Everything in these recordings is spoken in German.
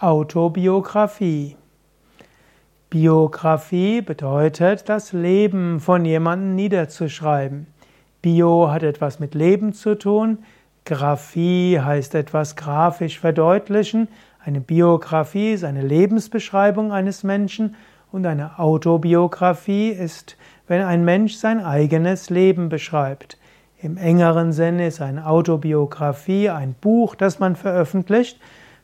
Autobiografie. Biografie bedeutet, das Leben von jemandem niederzuschreiben. Bio hat etwas mit Leben zu tun. Graphie heißt etwas grafisch verdeutlichen. Eine Biografie ist eine Lebensbeschreibung eines Menschen und eine Autobiografie ist, wenn ein Mensch sein eigenes Leben beschreibt. Im engeren Sinne ist eine Autobiografie ein Buch, das man veröffentlicht.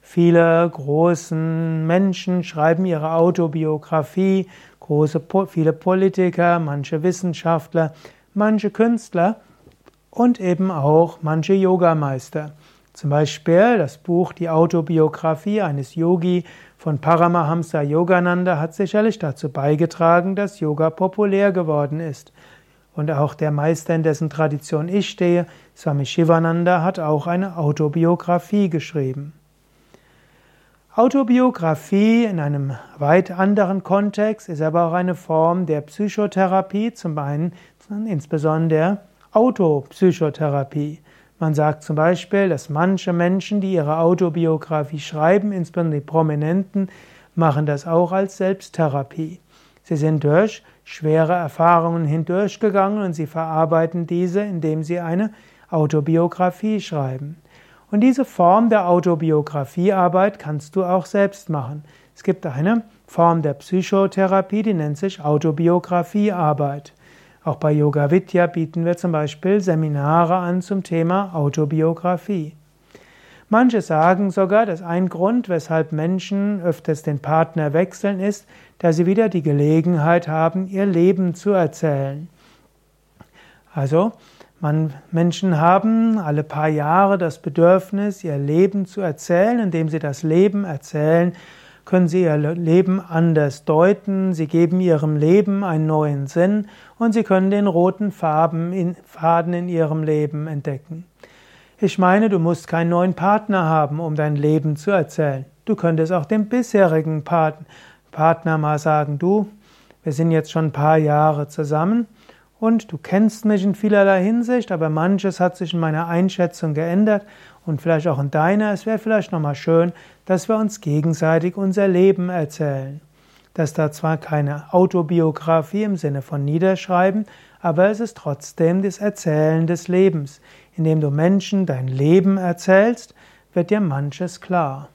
Viele großen Menschen schreiben ihre Autobiografie, große, viele Politiker, manche Wissenschaftler, manche Künstler und eben auch manche Yogameister. Zum Beispiel das Buch Die Autobiografie eines Yogi von Paramahamsa Yogananda hat sicherlich dazu beigetragen, dass Yoga populär geworden ist. Und auch der Meister, in dessen Tradition ich stehe, Swami Shivananda, hat auch eine Autobiografie geschrieben. Autobiografie in einem weit anderen Kontext ist aber auch eine Form der Psychotherapie, zum einen insbesondere Autopsychotherapie. Man sagt zum Beispiel, dass manche Menschen, die ihre Autobiografie schreiben, insbesondere die Prominenten, machen das auch als Selbsttherapie. Sie sind durch schwere Erfahrungen hindurchgegangen und sie verarbeiten diese, indem sie eine Autobiografie schreiben. Und diese Form der Autobiografiearbeit kannst du auch selbst machen. Es gibt eine Form der Psychotherapie, die nennt sich Autobiografiearbeit. Auch bei Yoga Vidya bieten wir zum Beispiel Seminare an zum Thema Autobiografie. Manche sagen sogar, dass ein Grund, weshalb Menschen öfters den Partner wechseln, ist, dass sie wieder die Gelegenheit haben, ihr Leben zu erzählen. Also, man, Menschen haben alle paar Jahre das Bedürfnis, ihr Leben zu erzählen. Indem sie das Leben erzählen, können sie ihr Leben anders deuten. Sie geben ihrem Leben einen neuen Sinn und sie können den roten Farben in, Faden in ihrem Leben entdecken. Ich meine, du musst keinen neuen Partner haben, um dein Leben zu erzählen. Du könntest auch dem bisherigen Partner mal sagen, du, wir sind jetzt schon ein paar Jahre zusammen und du kennst mich in vielerlei Hinsicht, aber manches hat sich in meiner Einschätzung geändert und vielleicht auch in deiner. Es wäre vielleicht nochmal schön, dass wir uns gegenseitig unser Leben erzählen. Das da zwar keine Autobiografie im Sinne von Niederschreiben, aber es ist trotzdem das Erzählen des Lebens. Indem du Menschen dein Leben erzählst, wird dir manches klar.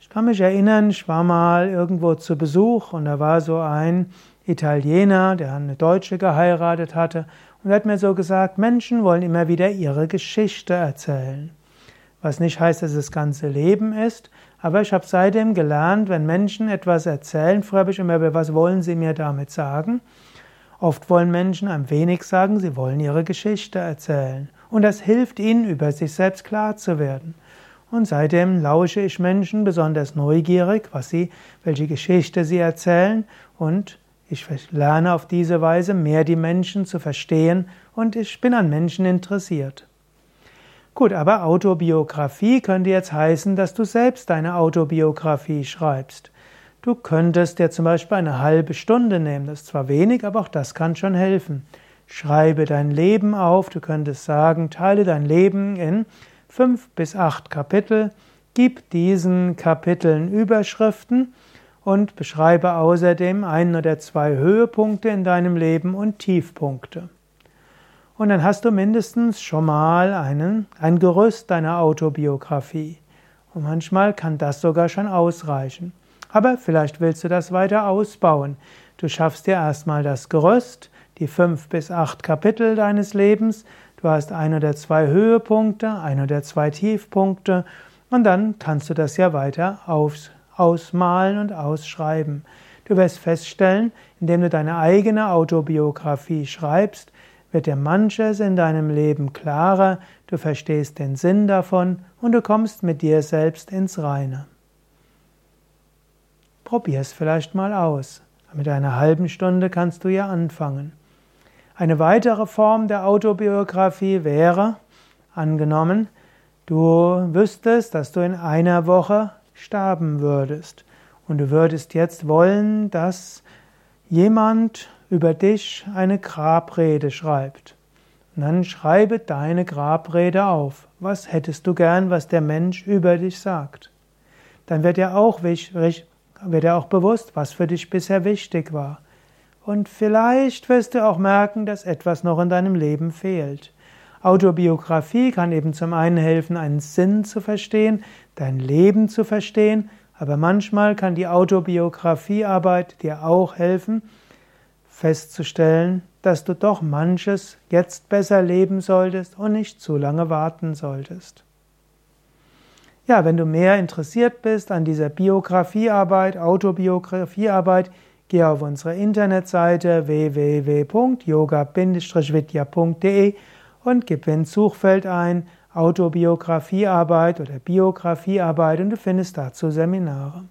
Ich kann mich erinnern, ich war mal irgendwo zu Besuch und da war so ein Italiener, der eine Deutsche geheiratet hatte, und er hat mir so gesagt, Menschen wollen immer wieder ihre Geschichte erzählen. Was nicht heißt, dass es das ganze Leben ist, aber ich habe seitdem gelernt, wenn Menschen etwas erzählen, habe ich immer, was wollen sie mir damit sagen? Oft wollen Menschen ein wenig sagen, sie wollen ihre Geschichte erzählen. Und das hilft ihnen, über sich selbst klar zu werden. Und seitdem lausche ich Menschen besonders neugierig, was sie, welche Geschichte sie erzählen und ich lerne auf diese Weise mehr die Menschen zu verstehen und ich bin an Menschen interessiert. Gut, aber Autobiografie könnte jetzt heißen, dass du selbst deine Autobiografie schreibst. Du könntest dir zum Beispiel eine halbe Stunde nehmen, das ist zwar wenig, aber auch das kann schon helfen. Schreibe dein Leben auf, du könntest sagen, teile dein Leben in fünf bis acht Kapitel, gib diesen Kapiteln Überschriften und beschreibe außerdem ein oder zwei Höhepunkte in deinem Leben und Tiefpunkte. Und dann hast du mindestens schon mal einen, ein Gerüst deiner Autobiografie. Und manchmal kann das sogar schon ausreichen. Aber vielleicht willst du das weiter ausbauen. Du schaffst dir erstmal das Gerüst, die fünf bis acht Kapitel deines Lebens. Du hast ein oder zwei Höhepunkte, ein oder zwei Tiefpunkte. Und dann kannst du das ja weiter aus, ausmalen und ausschreiben. Du wirst feststellen, indem du deine eigene Autobiografie schreibst, wird dir manches in deinem Leben klarer, du verstehst den Sinn davon und du kommst mit dir selbst ins Reine. Probier es vielleicht mal aus. Mit einer halben Stunde kannst du ja anfangen. Eine weitere Form der Autobiografie wäre, angenommen, du wüsstest, dass du in einer Woche sterben würdest. Und du würdest jetzt wollen, dass jemand über dich eine Grabrede schreibt. Und dann schreibe deine Grabrede auf. Was hättest du gern, was der Mensch über dich sagt? dann wird dir auch, wird dir auch bewusst, was für dich bisher wichtig war. Und vielleicht wirst du auch merken, dass etwas noch in deinem Leben fehlt. Autobiografie kann eben zum einen helfen, einen Sinn zu verstehen, dein Leben zu verstehen, aber manchmal kann die Autobiografiearbeit dir auch helfen, festzustellen, dass du doch manches jetzt besser leben solltest und nicht zu lange warten solltest. Ja, wenn du mehr interessiert bist an dieser Biografiearbeit, Autobiografiearbeit, geh auf unsere Internetseite www.yoga-vidya.de und gib ins Suchfeld ein Autobiografiearbeit oder Biografiearbeit und du findest dazu Seminare.